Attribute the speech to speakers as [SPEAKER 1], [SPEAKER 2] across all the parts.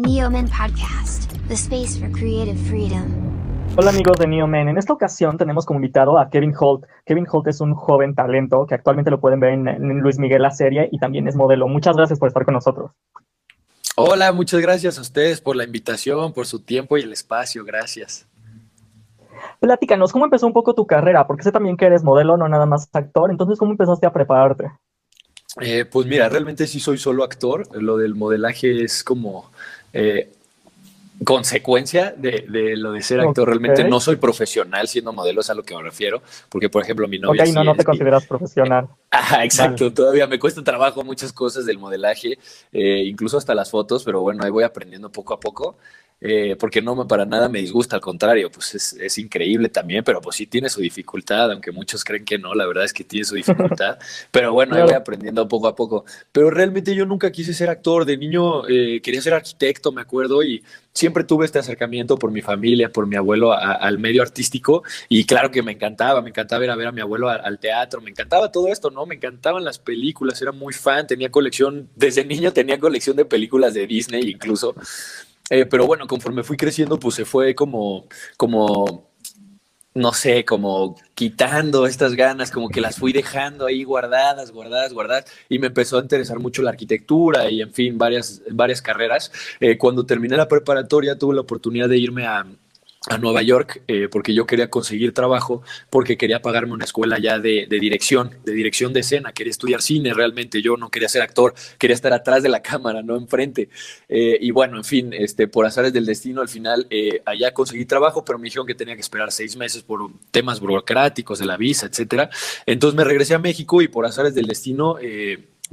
[SPEAKER 1] Neomen Podcast, the space for creative freedom.
[SPEAKER 2] Hola amigos de Neomen, en esta ocasión tenemos como invitado a Kevin Holt. Kevin Holt es un joven talento que actualmente lo pueden ver en, en Luis Miguel la serie y también es modelo. Muchas gracias por estar con nosotros.
[SPEAKER 3] Hola, muchas gracias a ustedes por la invitación, por su tiempo y el espacio. Gracias.
[SPEAKER 2] Platícanos, ¿cómo empezó un poco tu carrera? Porque sé también que eres modelo, no nada más actor. Entonces, ¿cómo empezaste a prepararte?
[SPEAKER 3] Eh, pues mira, realmente sí soy solo actor. Lo del modelaje es como eh, consecuencia de, de, lo de ser actor. Okay. Realmente no soy profesional siendo modelo, es a lo que me refiero. Porque, por ejemplo, mi novia.
[SPEAKER 2] Ok, no, no te consideras profesional.
[SPEAKER 3] Ajá, exacto. Vale. Todavía me cuesta trabajo muchas cosas del modelaje, eh, incluso hasta las fotos, pero bueno, ahí voy aprendiendo poco a poco. Eh, porque no para nada me disgusta, al contrario, pues es, es, increíble también, pero pues sí tiene su dificultad, aunque muchos creen que no, la verdad es que tiene su dificultad, pero bueno, claro. ahí voy aprendiendo poco a poco. Pero realmente yo nunca quise ser actor, de niño eh, quería ser arquitecto, me acuerdo, y siempre tuve este acercamiento por mi familia, por mi abuelo a, al medio artístico, y claro que me encantaba, me encantaba ir a ver a mi abuelo al, al teatro, me encantaba todo esto, ¿no? Me encantaban las películas, era muy fan, tenía colección, desde niño tenía colección de películas de Disney incluso. Eh, pero bueno, conforme fui creciendo, pues se fue como, como, no sé, como quitando estas ganas, como que las fui dejando ahí guardadas, guardadas, guardadas, y me empezó a interesar mucho la arquitectura y, en fin, varias, varias carreras. Eh, cuando terminé la preparatoria, tuve la oportunidad de irme a, a Nueva York eh, porque yo quería conseguir trabajo, porque quería pagarme una escuela ya de, de, dirección, de dirección de escena, quería estudiar cine realmente, yo no quería ser actor, quería estar atrás de la cámara, no enfrente. Eh, y bueno, en fin, este, por azares del destino, al final eh, allá conseguí trabajo, pero me dijeron que tenía que esperar seis meses por temas burocráticos de la visa, etcétera. Entonces me regresé a México y por azares del destino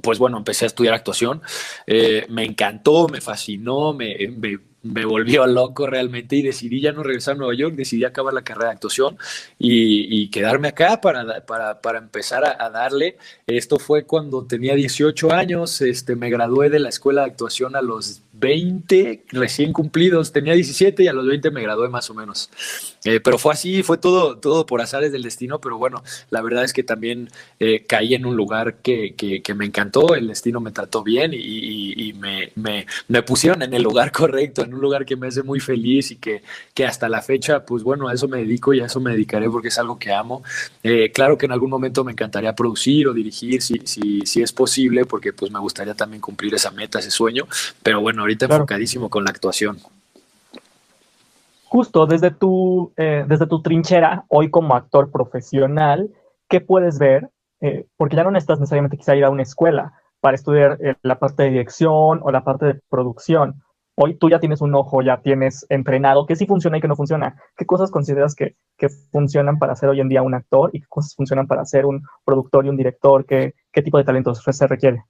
[SPEAKER 3] pues bueno, empecé a estudiar actuación. Eh, me encantó, me fascinó, me, me, me, volvió loco realmente y decidí ya no regresar a Nueva York, decidí acabar la carrera de actuación y, quedarme acá para, para, para empezar a, darle. Esto fue cuando tenía 18 años, este, me gradué de la escuela de actuación a los 20 recién cumplidos, tenía 17 y a los 20 me gradué más o menos. Eh, pero fue así, fue todo, todo por azares del destino, pero bueno, la verdad es que también eh, caí en un lugar que, que, que, me encantó, el destino me trató bien y, y, y me, me, me, pusieron en el lugar correcto, en un lugar que me hace muy feliz y que, que hasta la fecha, pues bueno, a eso me dedico y a eso me dedicaré porque es algo que amo. Eh, claro que en algún momento me encantaría producir o dirigir si, si, si es posible, porque pues me gustaría también cumplir esa meta, ese sueño, pero bueno, ahorita claro. enfocadísimo con la actuación.
[SPEAKER 2] Justo desde tu, eh, desde tu trinchera, hoy como actor profesional, ¿qué puedes ver? Eh, porque ya no necesitas necesariamente quizá ir a una escuela para estudiar eh, la parte de dirección o la parte de producción. Hoy tú ya tienes un ojo, ya tienes entrenado qué sí funciona y qué no funciona. ¿Qué cosas consideras que, que funcionan para ser hoy en día un actor y qué cosas funcionan para ser un productor y un director? ¿Qué, qué tipo de talentos se requiere?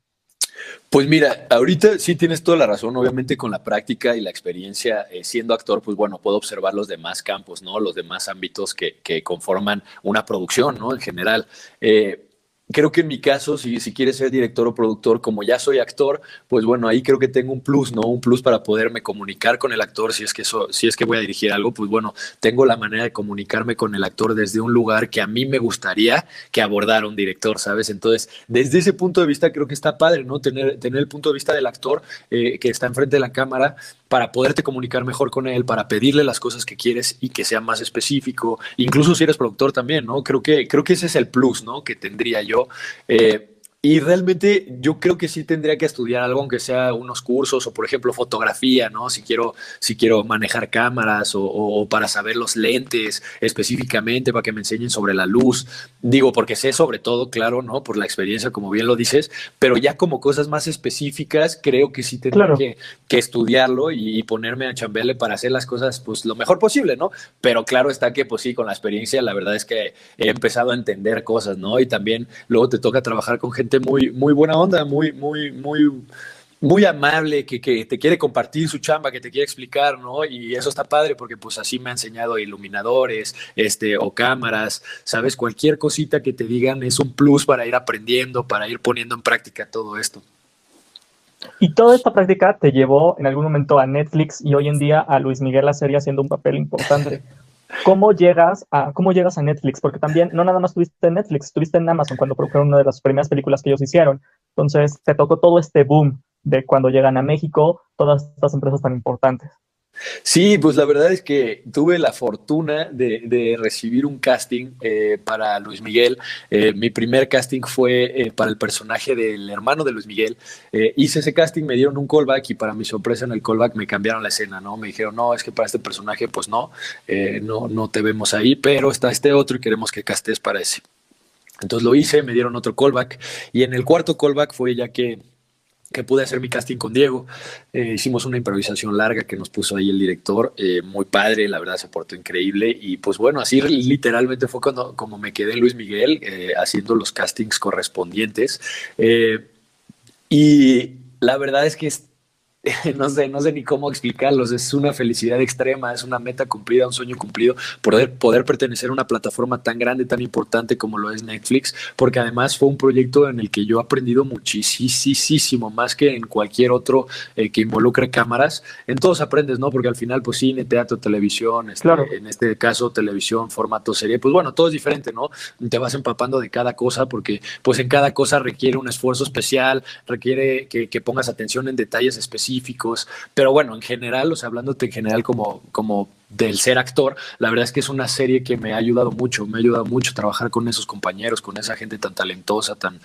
[SPEAKER 3] Pues mira, ahorita sí tienes toda la razón, obviamente con la práctica y la experiencia eh, siendo actor, pues bueno, puedo observar los demás campos, ¿no? Los demás ámbitos que, que conforman una producción, ¿no? En general. Eh, creo que en mi caso, si, si quieres ser director o productor, como ya soy actor, pues bueno, ahí creo que tengo un plus, ¿no? Un plus para poderme comunicar con el actor, si es que, si es que voy a dirigir algo, pues bueno, tengo la manera de comunicarme con el actor desde un lugar que a mí me gustaría que abordara un director, ¿sabes? Entonces, desde ese punto de vista creo que está padre, ¿no? Tener, tener el punto de vista del actor eh, que está enfrente de la cámara para poderte comunicar mejor con él, para pedirle las cosas que quieres y que sea más específico, incluso si eres productor también, ¿no? Creo que, creo que ese es el plus, ¿no? Que tendría yo. Eh, y realmente yo creo que sí tendría que estudiar algo, aunque sea unos cursos o, por ejemplo, fotografía, ¿no? Si quiero, si quiero manejar cámaras o, o, para saber los lentes específicamente, para que me enseñen sobre la luz. Digo, porque sé sobre todo, claro, ¿no? Por la experiencia, como bien lo dices, pero ya como cosas más específicas, creo que sí tendría claro. que, que, estudiarlo y, y, ponerme a chambearle para hacer las cosas, pues, lo mejor posible, ¿no? Pero claro está que, pues sí, con la experiencia, la verdad es que he empezado a entender cosas, ¿no? Y también luego te toca trabajar con gente muy, muy buena onda, muy, muy, muy, muy amable, que, que, te quiere compartir su chamba, que te quiere explicar, ¿no? Y eso está padre porque pues así me ha enseñado iluminadores, este, o cámaras, ¿sabes? Cualquier cosita que te digan es un plus para ir aprendiendo, para ir poniendo en práctica todo esto.
[SPEAKER 2] Y toda esta práctica te llevó en algún momento a Netflix y hoy en día a Luis Miguel la serie haciendo un papel importante. ¿Cómo llegas, a, ¿Cómo llegas a Netflix? Porque también no nada más estuviste en Netflix, estuviste en Amazon cuando produjeron una de las primeras películas que ellos hicieron. Entonces te tocó todo este boom de cuando llegan a México todas estas empresas tan importantes.
[SPEAKER 3] Sí, pues la verdad es que tuve la fortuna de, recibir un casting eh, para Luis Miguel. Eh, mi primer casting fue eh, para el personaje del hermano de Luis Miguel. hice ese casting, me dieron un callback y para mi sorpresa en el callback me cambiaron la escena, ¿no? Me dijeron, no, es que para este personaje, pues no, no, no te vemos ahí, pero está este otro y queremos que castes para ese. Entonces lo hice, me dieron otro callback y en el cuarto callback fue ya que que pude hacer mi casting con Diego. Eh, hicimos una improvisación larga que nos puso ahí el director, eh, muy padre, la verdad se portó increíble y pues bueno, así literalmente fue cuando como me quedé Luis Miguel eh, haciendo los castings correspondientes. y la verdad es que no sé, no sé ni cómo explicarlos. Es una felicidad extrema, es una meta cumplida, un sueño cumplido, poder, poder pertenecer a una plataforma tan grande, tan importante como lo es Netflix, porque además fue un proyecto en el que yo he aprendido muchísimo, más que en cualquier otro eh, que involucre cámaras. En todos aprendes, ¿no? Porque al final, pues cine, teatro, televisión, este, en este caso, televisión, formato, serie, pues bueno, todo es diferente, ¿no? Te vas empapando de cada cosa porque pues en cada cosa requiere un esfuerzo especial, requiere que, que pongas atención en detalles específicos pero bueno, en general, o sea, hablándote en general como, como del ser actor, la verdad es que es una serie que me ha ayudado mucho, me ha ayudado mucho trabajar con esos compañeros, con esa gente tan talentosa, tan,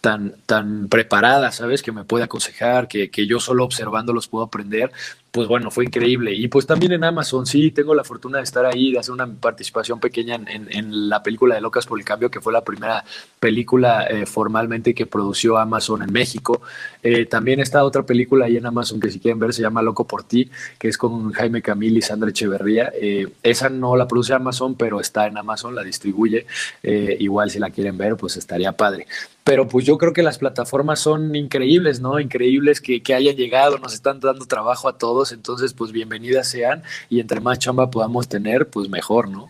[SPEAKER 3] tan, tan preparada, ¿sabes? Que me puede aconsejar, que, que yo solo observando los puedo aprender pues bueno, fue increíble. Y pues también en Amazon, sí, tengo la fortuna de estar ahí, de hacer una participación pequeña en, la película de Locas por el Cambio, que fue la primera película eh, formalmente que produció Amazon en México. Eh, también está otra película ahí en Amazon que si quieren ver se llama Loco por ti, que es con Jaime Camil y Sandra Echeverría. Eh, esa no la produce Amazon, pero está en Amazon, la distribuye. igual si la quieren ver, pues estaría padre. Pero pues yo creo que las plataformas son increíbles, ¿no? Increíbles que, que hayan llegado, nos están dando trabajo a todos, entonces pues bienvenidas sean y entre más chamba podamos tener, pues mejor, ¿no?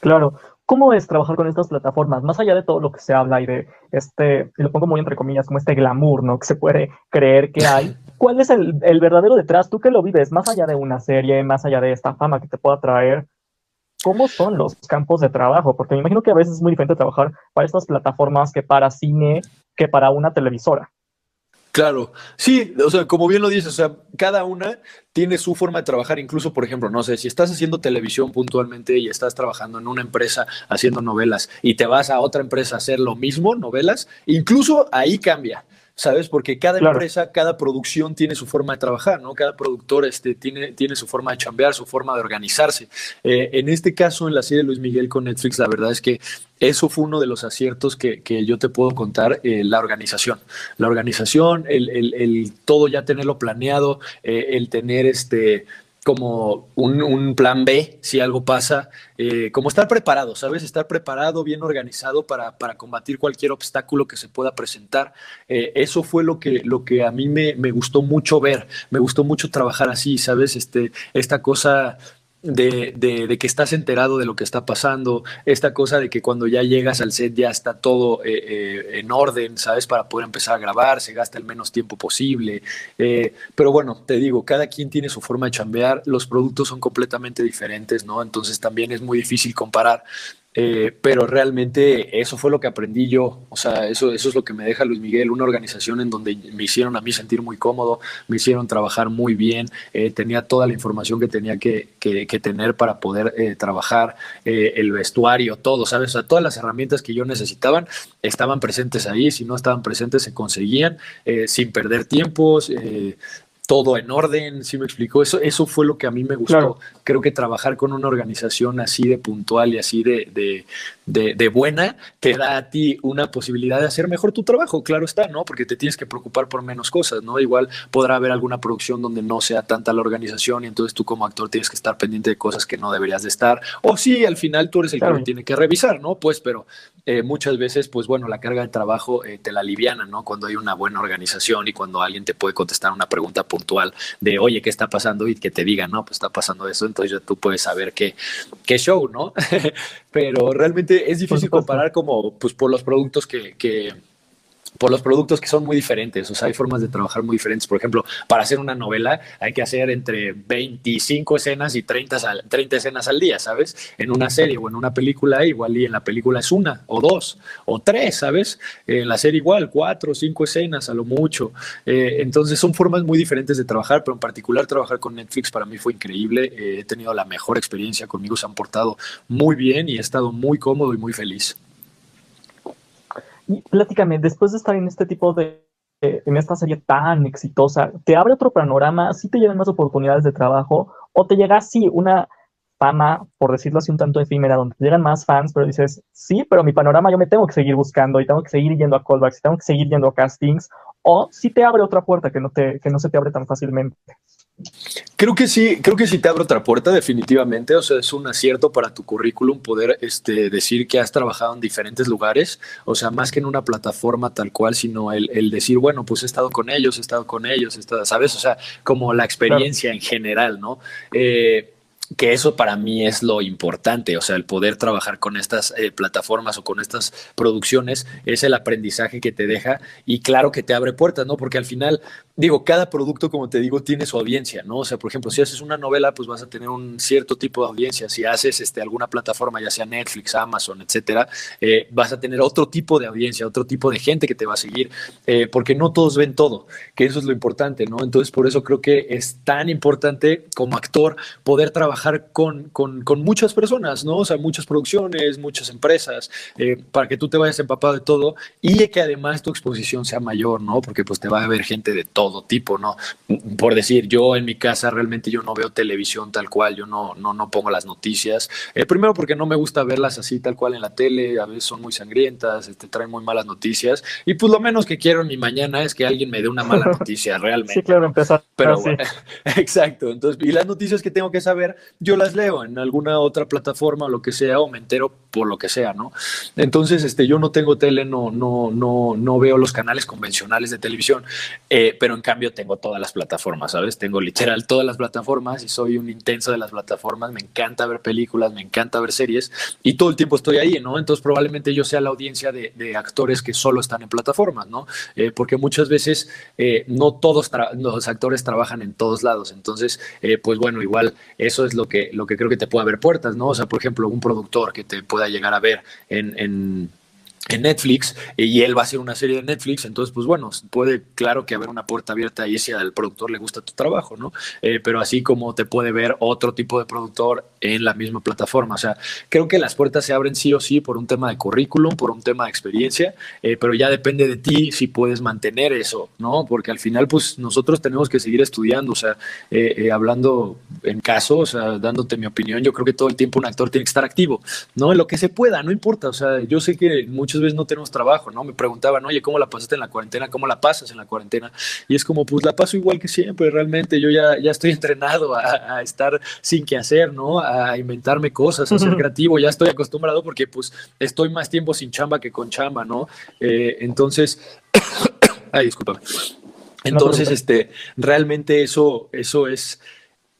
[SPEAKER 2] Claro. ¿Cómo es trabajar con estas plataformas? Más allá de todo lo que se habla y de este, y lo pongo muy entre comillas, como este glamour, ¿no? Que se puede creer que hay. ¿Cuál es el, verdadero detrás? Tú que lo vives, más allá de una serie, más allá de esta fama que te pueda traer, ¿cómo son los campos de trabajo? Porque me imagino que a veces es muy diferente trabajar para estas plataformas que para cine, que para una televisora.
[SPEAKER 3] Claro, sí, o sea, como bien lo dices, o sea, cada una tiene su forma de trabajar, incluso, por ejemplo, no sé, si estás haciendo televisión puntualmente y estás trabajando en una empresa haciendo novelas y te vas a otra empresa a hacer lo mismo, novelas, incluso ahí cambia. ¿Sabes? Porque cada empresa, cada producción tiene su forma de trabajar, ¿no? Cada productor este, tiene, tiene su forma de chambear, su forma de organizarse. Eh, en este caso, en la serie de Luis Miguel con Netflix, la verdad es que eso fue uno de los aciertos que, yo te puedo contar, eh, la organización. La organización, el, el, todo ya tenerlo planeado, eh, el tener este como un, plan B si algo pasa, eh, como estar preparado, ¿sabes? Estar preparado, bien organizado para, para combatir cualquier obstáculo que se pueda presentar. Eh, eso fue lo que, lo que a mí me, me, gustó mucho ver, me gustó mucho trabajar así, ¿sabes? Este, esta cosa de, de, que estás enterado de lo que está pasando, esta cosa de que cuando ya llegas al set ya está todo eh, eh, en orden, ¿sabes? Para poder empezar a grabar, se gasta el menos tiempo posible. Eh, pero bueno, te digo, cada quien tiene su forma de chambear, los productos son completamente diferentes, ¿no? Entonces también es muy difícil comparar. Eh, pero realmente eso fue lo que aprendí yo, o sea, eso, eso es lo que me deja Luis Miguel, una organización en donde me hicieron a mí sentir muy cómodo, me hicieron trabajar muy bien, eh, tenía toda la información que tenía que, que, tener para poder eh, trabajar, el vestuario, todo, ¿sabes? O sea, todas las herramientas que yo necesitaban estaban presentes ahí, si no estaban presentes se conseguían sin perder tiempos todo en orden, ¿sí me explicó? Eso, eso fue lo que a mí me gustó. Creo que trabajar con una organización así de puntual y así de, de, de, buena te da a ti una posibilidad de hacer mejor tu trabajo, claro está, ¿no? Porque te tienes que preocupar por menos cosas, ¿no? Igual podrá haber alguna producción donde no sea tanta la organización y entonces tú como actor tienes que estar pendiente de cosas que no deberías de estar. O sí, al final tú eres el que lo tiene que revisar, ¿no? Pues, pero eh, muchas veces, pues bueno, la carga de trabajo eh, te la aliviana, ¿no? Cuando hay una buena organización y cuando alguien te puede contestar una pregunta puntual de, oye, ¿qué está pasando? Y que te diga, no, pues está pasando eso, entonces tú puedes saber qué, qué show, ¿no? Pero realmente es difícil comparar como, pues por los productos que, que por los productos que son muy diferentes, o sea, hay formas de trabajar muy diferentes. Por ejemplo, para hacer una novela hay que hacer entre 25 escenas y 30, 30 escenas al día, ¿sabes? En una serie o en una película, igual y en la película es una o dos o tres, ¿sabes? En la serie igual, cuatro o cinco escenas a lo mucho. Eh, entonces son formas muy diferentes de trabajar, pero en particular trabajar con Netflix para mí fue increíble. Eh, he tenido la mejor experiencia conmigo, se han portado muy bien y he estado muy cómodo y muy feliz.
[SPEAKER 2] Y pláticame, después de estar en este tipo de, en esta serie tan exitosa, ¿te abre otro panorama? ¿Sí te llegan más oportunidades de trabajo? ¿O te llega así una fama, por decirlo así, un tanto efímera, donde te llegan más fans, pero dices, sí, pero mi panorama yo me tengo que seguir buscando y tengo que seguir yendo a callbacks y tengo que seguir yendo a castings? ¿O si te abre otra puerta que no, te, que no se te abre tan fácilmente?
[SPEAKER 3] Creo que sí, creo que sí te abre otra puerta, definitivamente. O sea, es un acierto para tu currículum poder este, decir que has trabajado en diferentes lugares. O sea, más que en una plataforma tal cual, sino el, decir, bueno, pues he estado con ellos, he estado con ellos, he estado, ¿sabes? O sea, como la experiencia en general, ¿no? Eh, que eso para mí es lo importante, o sea, el poder trabajar con estas eh, plataformas o con estas producciones es el aprendizaje que te deja y claro que te abre puertas, ¿no? Porque al final, digo, cada producto, como te digo, tiene su audiencia, ¿no? O sea, por ejemplo, si haces una novela, pues vas a tener un cierto tipo de audiencia. Si haces este, alguna plataforma, ya sea Netflix, Amazon, etcétera, eh, vas a tener otro tipo de audiencia, otro tipo de gente que te va a seguir, eh, porque no todos ven todo, que eso es lo importante, ¿no? Entonces, por eso creo que es tan importante como actor poder trabajar con, con, con, muchas personas, ¿no? O sea, muchas producciones, muchas empresas, eh, para que tú te vayas empapado de todo y que además tu exposición sea mayor, ¿no? Porque pues te va a ver gente de todo tipo, ¿no? Por decir, yo en mi casa realmente yo no veo televisión tal cual, yo no, no, no pongo las noticias. Eh, primero porque no me gusta verlas así tal cual en la tele, a veces son muy sangrientas, te este, traen muy malas noticias y pues lo menos que quiero en mi mañana es que alguien me dé una mala noticia realmente.
[SPEAKER 2] Sí, claro, empezar.
[SPEAKER 3] Pero bueno, exacto. Entonces, y las noticias que tengo que saber yo las leo en alguna otra plataforma o lo que sea, o me entero por lo que sea, ¿no? Entonces, este, yo no tengo tele, no, no, no, no veo los canales convencionales de televisión, eh, pero en cambio tengo todas las plataformas, ¿sabes? Tengo literal todas las plataformas y soy un intenso de las plataformas, me encanta ver películas, me encanta ver series y todo el tiempo estoy ahí, ¿no? Entonces probablemente yo sea la audiencia de, actores que solo están en plataformas, ¿no? Eh, porque muchas veces eh, no todos los actores trabajan en todos lados, entonces, pues bueno, igual eso es lo que, lo que creo que te puede abrir puertas, ¿no? O sea, por ejemplo, un productor que te pueda llegar a ver en en Netflix y él va a hacer una serie de Netflix, entonces pues bueno, puede claro que haber una puerta abierta y si al productor le gusta tu trabajo, ¿no? Eh, pero así como te puede ver otro tipo de productor en la misma plataforma, o sea, creo que las puertas se abren sí o sí por un tema de currículum, por un tema de experiencia, eh, pero ya depende de ti si puedes mantener eso, ¿no? Porque al final pues nosotros tenemos que seguir estudiando, o sea, eh, hablando en caso, o sea, dándote mi opinión, yo creo que todo el tiempo un actor tiene que estar activo, ¿no? Lo que se pueda, no importa, o sea, yo sé que muchos muchas veces no tenemos trabajo, ¿no? Me preguntaban, oye, ¿cómo la pasaste en la cuarentena? ¿Cómo la pasas en la cuarentena? Y es como, pues la paso igual que siempre, realmente yo ya, ya estoy entrenado a, estar sin qué hacer, ¿no? A inventarme cosas, a ser creativo, ya estoy acostumbrado porque pues estoy más tiempo sin chamba que con chamba, ¿no? Eh, entonces, ay, discúlpame. Entonces, este, realmente eso, eso es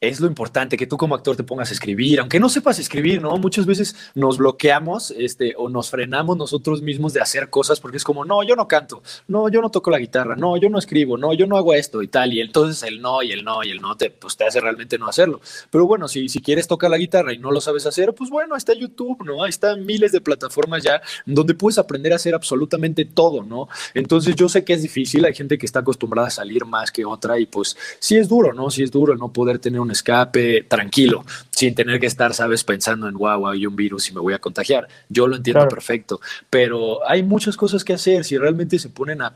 [SPEAKER 3] es lo importante, que tú como actor te pongas a escribir, aunque no sepas escribir, ¿no? Muchas veces nos bloqueamos este, o nos frenamos nosotros mismos de hacer cosas porque es como, no, yo no canto, no, yo no toco la guitarra, no, yo no escribo, no, yo no hago esto y tal, y entonces el no y el no y el no te, pues, te hace realmente no hacerlo. Pero bueno, si, si quieres tocar la guitarra y no lo sabes hacer, pues bueno, está YouTube, ¿no? Ahí están miles de plataformas ya donde puedes aprender a hacer absolutamente todo, ¿no? Entonces yo sé que es difícil, hay gente que está acostumbrada a salir más que otra y pues sí es duro, ¿no? Sí es duro no poder tener un escape tranquilo, sin tener que estar, sabes, pensando en, wow, hay un virus y me voy a contagiar. Yo lo entiendo perfecto, pero hay muchas cosas que hacer si realmente se ponen a,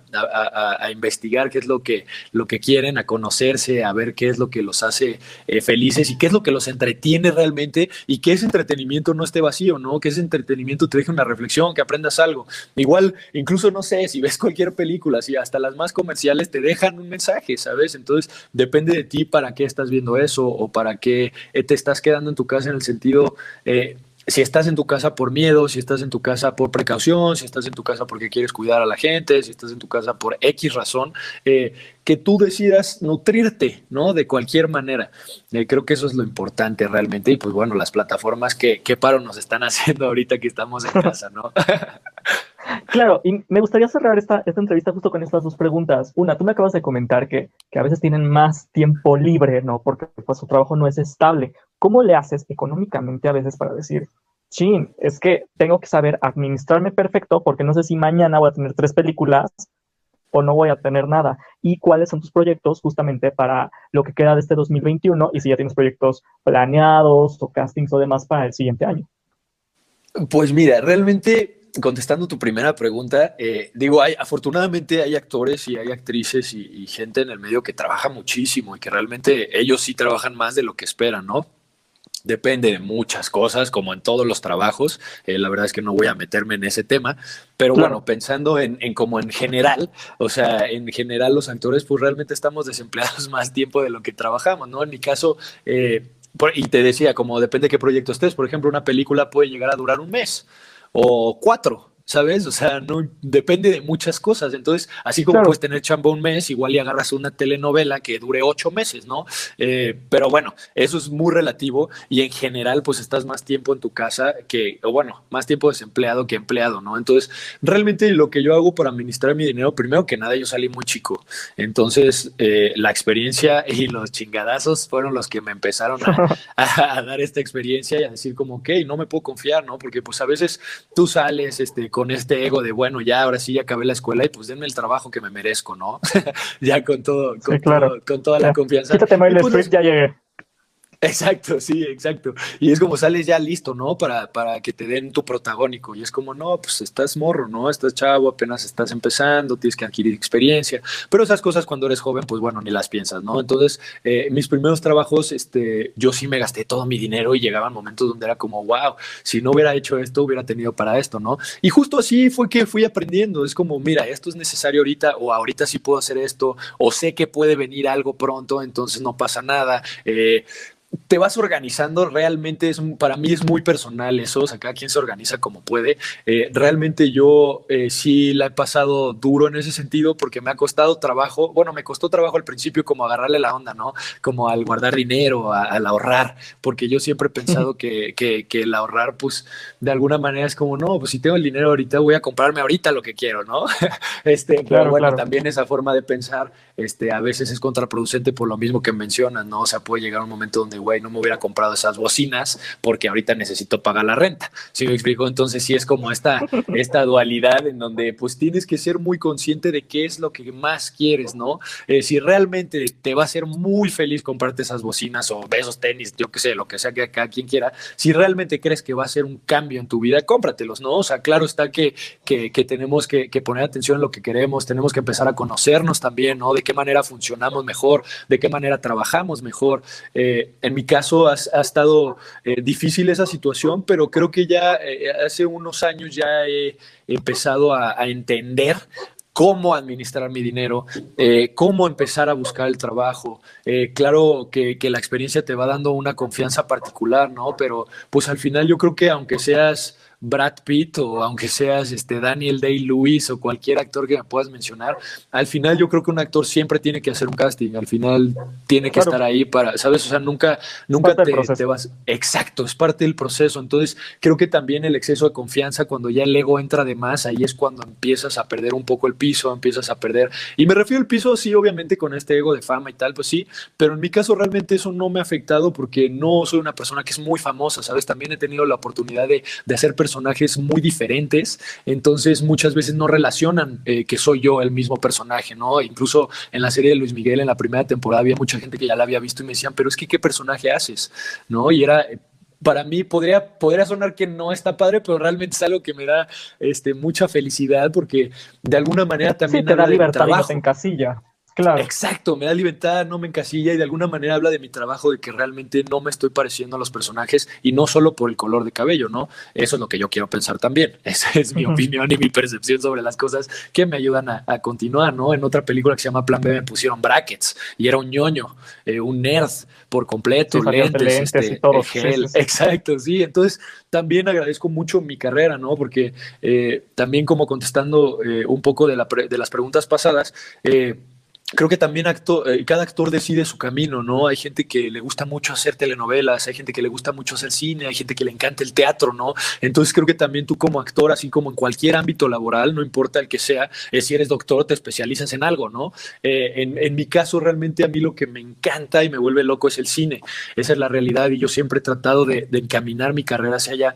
[SPEAKER 3] investigar qué es lo que, lo que quieren, a conocerse, a ver qué es lo que los hace eh, felices y qué es lo que los entretiene realmente y que ese entretenimiento no esté vacío, ¿no? Que ese entretenimiento te deje una reflexión, que aprendas algo. Igual, incluso, no sé, si ves cualquier película, si hasta las más comerciales te dejan un mensaje, ¿sabes? Entonces, depende de ti para qué estás viendo eso o para qué te estás quedando en tu casa en el sentido... Eh, si estás en tu casa por miedo, si estás en tu casa por precaución, si estás en tu casa porque quieres cuidar a la gente, si estás en tu casa por X razón, eh, que tú decidas nutrirte, ¿no? De cualquier manera. Eh, creo que eso es lo importante realmente. Y pues bueno, las plataformas que, qué paro nos están haciendo ahorita que estamos en casa, ¿no?
[SPEAKER 2] Claro, y me gustaría cerrar esta, esta entrevista justo con estas dos preguntas. Una, tú me acabas de comentar que, que a veces tienen más tiempo libre, ¿no? Porque pues, su trabajo no es estable. ¿Cómo le haces económicamente a veces para decir, chin, es que tengo que saber administrarme perfecto porque no sé si mañana voy a tener tres películas o no voy a tener nada? ¿Y cuáles son tus proyectos justamente para lo que queda de este 2021 y si ya tienes proyectos planeados o castings o demás para el siguiente año?
[SPEAKER 3] Pues mira, realmente contestando tu primera pregunta, eh, digo, hay, afortunadamente hay actores y hay actrices y, gente en el medio que trabaja muchísimo y que realmente ellos sí trabajan más de lo que esperan, ¿no? Depende de muchas cosas, como en todos los trabajos. Eh, la verdad es que no voy a meterme en ese tema, pero bueno, pensando en, como en general, o sea, en general los actores, pues realmente estamos desempleados más tiempo de lo que trabajamos, ¿no? En mi caso, eh, y te decía, como depende de qué proyecto estés, por ejemplo, una película puede llegar a durar un mes o cuatro, ¿sabes? O sea, no depende de muchas cosas. Entonces, así como puedes tener chamba un mes, igual y agarras una telenovela que dure ocho meses, ¿no? Eh, pero bueno, eso es muy relativo y en general, pues estás más tiempo en tu casa que, o bueno, más tiempo desempleado que empleado, ¿no? Entonces, realmente lo que yo hago para administrar mi dinero, primero que nada, yo salí muy chico. Entonces, eh, la experiencia y los chingadazos fueron los que me empezaron a, dar esta experiencia y a decir como, ok, no me puedo confiar, ¿no? Porque pues a veces tú sales, este, con este ego de, bueno, ya ahora sí ya acabé la escuela y pues denme el trabajo que me merezco, ¿no? ya con todo, con, con toda la confianza.
[SPEAKER 2] Quítate pues, ya llegué.
[SPEAKER 3] Exacto, sí, exacto. Y es como sales ya listo, ¿no? Para, para que te den tu protagónico. Y es como, no, pues estás morro, ¿no? Estás chavo, apenas estás empezando, tienes que adquirir experiencia. Pero esas cosas cuando eres joven, pues bueno, ni las piensas, ¿no? Entonces, eh, mis primeros trabajos, este, yo sí me gasté todo mi dinero y llegaban momentos donde era como, wow, si no hubiera hecho esto, hubiera tenido para esto, ¿no? Y justo así fue que fui aprendiendo. Es como, mira, esto es necesario ahorita, o ahorita sí puedo hacer esto, o sé que puede venir algo pronto, entonces no pasa nada. Eh, te vas organizando, realmente es, para mí es muy personal eso, o sea, cada quien se organiza como puede. Eh, realmente yo eh, sí la he pasado duro en ese sentido porque me ha costado trabajo, bueno, me costó trabajo al principio como agarrarle la onda, ¿no? Como al guardar dinero, al ahorrar, porque yo siempre he pensado que, que, que, el ahorrar, pues, de alguna manera es como, no, pues si tengo el dinero ahorita, voy a comprarme ahorita lo que quiero, ¿no? este, pero bueno, también esa forma de pensar, este, a veces es contraproducente por lo mismo que mencionas, ¿no? O sea, puede llegar un momento donde güey, no me hubiera comprado esas bocinas porque ahorita necesito pagar la renta. ¿Sí me explico? Entonces sí es como esta, esta dualidad en donde pues tienes que ser muy consciente de qué es lo que más quieres, ¿no? Eh, si realmente te va a hacer muy feliz comprarte esas bocinas o esos tenis, yo qué sé, lo que sea que cada quien quiera, si realmente crees que va a ser un cambio en tu vida, cómpratelos, ¿no? O sea, claro está que, que, tenemos que, que poner atención en lo que queremos, tenemos que empezar a conocernos también, ¿no? De qué manera funcionamos mejor, de qué manera trabajamos mejor. Eh, en mi caso ha, estado eh, difícil esa situación, pero creo que ya eh, hace unos años ya he empezado a, entender cómo administrar mi dinero, cómo empezar a buscar el trabajo. claro que, que, la experiencia te va dando una confianza particular, ¿no? Pero pues al final yo creo que aunque seas Brad Pitt o aunque seas este Daniel Day-Lewis o cualquier actor que me puedas mencionar, al final yo creo que un actor siempre tiene que hacer un casting, al final tiene que estar ahí para, ¿sabes? O sea, nunca, nunca te, vas. Exacto, es parte del proceso. Entonces, creo que también el exceso de confianza, cuando ya el ego entra de más, ahí es cuando empiezas a perder un poco el piso, empiezas a perder. Y me refiero al piso, sí, obviamente con este ego de fama y tal, pues sí, pero en mi caso realmente eso no me ha afectado porque no soy una persona que es muy famosa, ¿sabes? También he tenido la oportunidad de, de hacer personajes muy diferentes, entonces muchas veces no relacionan eh, que soy yo el mismo personaje, ¿no? Incluso en la serie de Luis Miguel, en la primera temporada, había mucha gente que ya la había visto y me decían, pero es que qué personaje haces, ¿no? Y era para mí podría, podría sonar que no está padre, pero realmente es algo que me da este, mucha felicidad porque de alguna manera también
[SPEAKER 2] sí, te da libertad en casilla. Claro.
[SPEAKER 3] Exacto, me da libertad, no me encasilla y de alguna manera habla de mi trabajo, de que realmente no me estoy pareciendo a los personajes y no solo por el color de cabello, ¿no? Eso es lo que yo quiero pensar también. Esa es mi opinión y mi percepción sobre las cosas que me ayudan a, continuar, ¿no? En otra película que se llama Plan B me pusieron brackets y era un ñoño, eh, un nerd por completo, lentes, este, gel. Exacto, sí. Entonces también agradezco mucho mi carrera, ¿no? Porque eh, también como contestando eh, un poco de, la de las preguntas pasadas, eh, creo que también eh, cada actor decide su camino, ¿no? Hay gente que le gusta mucho hacer telenovelas, hay gente que le gusta mucho hacer cine, hay gente que le encanta el teatro, ¿no? Entonces creo que también tú como actor, así como en cualquier ámbito laboral, no importa el que sea, eh, si eres doctor, te especializas en algo, ¿no? Eh, en, mi caso, realmente a mí lo que me encanta y me vuelve loco es el cine. Esa es la realidad y yo siempre he tratado de, de encaminar mi carrera hacia allá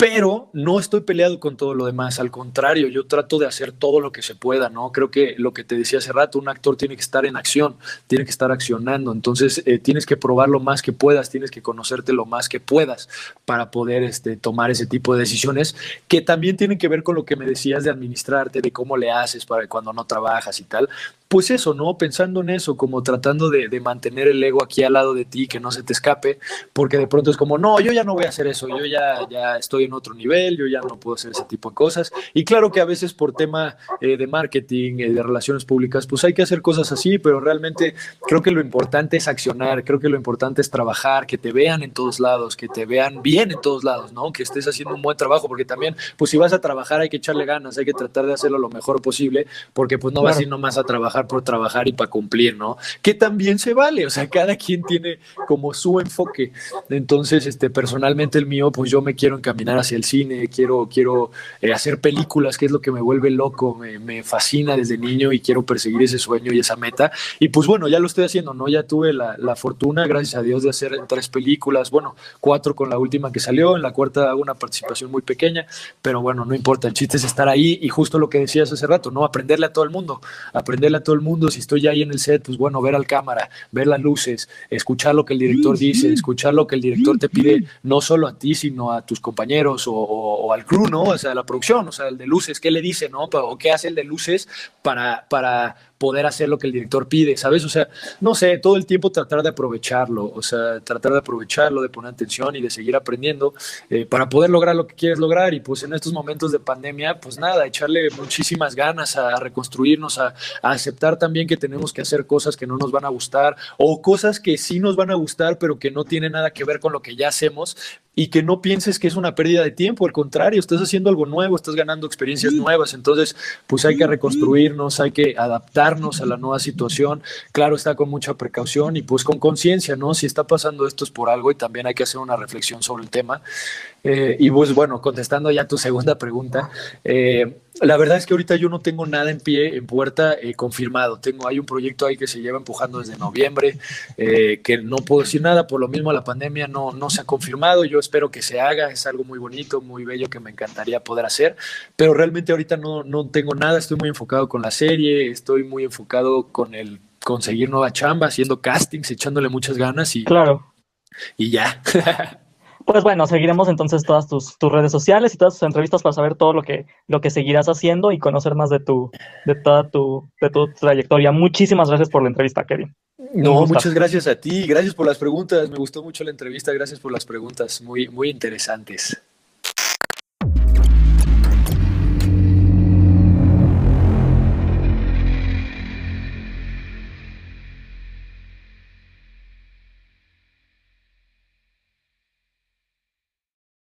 [SPEAKER 3] pero no estoy peleado con todo lo demás, al contrario, yo trato de hacer todo lo que se pueda, ¿no? Creo que lo que te decía hace rato, un actor tiene que estar en acción, tiene que estar accionando, entonces eh, tienes que probar lo más que puedas, tienes que conocerte lo más que puedas para poder este, tomar ese tipo de decisiones que también tienen que ver con lo que me decías de administrarte, de cómo le haces para cuando no trabajas y tal, pues eso, ¿no? Pensando en eso, como tratando de, mantener el ego aquí al lado de ti, que no se te escape, porque de pronto es como, no, yo ya no voy a hacer eso, yo ya, ya estoy en otro nivel, yo ya no puedo hacer ese tipo de cosas. Y claro que a veces por tema eh, de marketing, eh, de relaciones públicas, pues hay que hacer cosas así, pero realmente creo que lo importante es accionar, creo que lo importante es trabajar, que te vean en todos lados, que te vean bien en todos lados, ¿no? Que estés haciendo un buen trabajo, porque también, pues si vas a trabajar hay que echarle ganas, hay que tratar de hacerlo lo mejor posible, porque pues no vas a ir nomás a trabajar por trabajar y para cumplir, ¿no? Que también se vale, o sea, cada quien tiene como su enfoque. Entonces, este, personalmente el mío, pues yo me quiero encaminar hacia el cine, quiero, quiero eh, hacer películas, que es lo que me vuelve loco, me, me, fascina desde niño y quiero perseguir ese sueño y esa meta. Y pues bueno, ya lo estoy haciendo, ¿no? Ya tuve la, la fortuna, gracias a Dios, de hacer tres películas, bueno, cuatro con la última que salió, en la cuarta una participación muy pequeña, pero bueno, no importa, el chiste es estar ahí y justo lo que decías hace rato, ¿no? Aprenderle a todo el mundo, aprenderle a todo el mundo, si estoy ahí en el set, pues bueno, ver al cámara, ver las luces, escuchar lo que el director dice, escuchar lo que el director te pide, no solo a ti, sino a tus compañeros o, al crew, ¿no? O sea, la producción, o sea, el de luces, ¿qué le dice, no? O qué hace el de luces para, para poder hacer lo que el director pide, ¿sabes? O sea, no sé, todo el tiempo tratar de aprovecharlo, o sea, tratar de aprovecharlo, de poner atención y de seguir aprendiendo eh, para poder lograr lo que quieres lograr. Y pues en estos momentos de pandemia, pues nada, echarle muchísimas ganas a, reconstruirnos, a, a, aceptar también que tenemos que hacer cosas que no nos van a gustar o cosas que sí nos van a gustar, pero que no tienen nada que ver con lo que ya hacemos, y que no pienses que es una pérdida de tiempo, al contrario, estás haciendo algo nuevo, estás ganando experiencias nuevas, entonces pues hay que reconstruirnos, hay que adaptarnos a la nueva situación, claro, está con mucha precaución y pues con conciencia, ¿no? Si está pasando esto es por algo y también hay que hacer una reflexión sobre el tema. Eh, y pues bueno, contestando ya tu segunda pregunta, eh, la verdad es que ahorita yo no tengo nada en pie, en puerta, eh, confirmado. Tengo, hay un proyecto ahí que se lleva empujando desde noviembre, que no puedo decir nada, por lo mismo la pandemia no, no se ha confirmado. Yo espero que se haga, es algo muy bonito, muy bello que me encantaría poder hacer, pero realmente ahorita no, no tengo nada, estoy muy enfocado con la serie, estoy muy enfocado con el conseguir nueva chamba, haciendo castings, echándole muchas ganas y,
[SPEAKER 2] claro.
[SPEAKER 3] y ya.
[SPEAKER 2] Pues bueno, seguiremos entonces todas tus, tus, redes sociales y todas tus entrevistas para saber todo lo que, lo que seguirás haciendo y conocer más de tu, de toda tu, de tu trayectoria. Muchísimas gracias por la entrevista, Kevin.
[SPEAKER 3] No, muchas gracias a ti, gracias por las preguntas. Me gustó mucho la entrevista, gracias por las preguntas, muy, muy interesantes.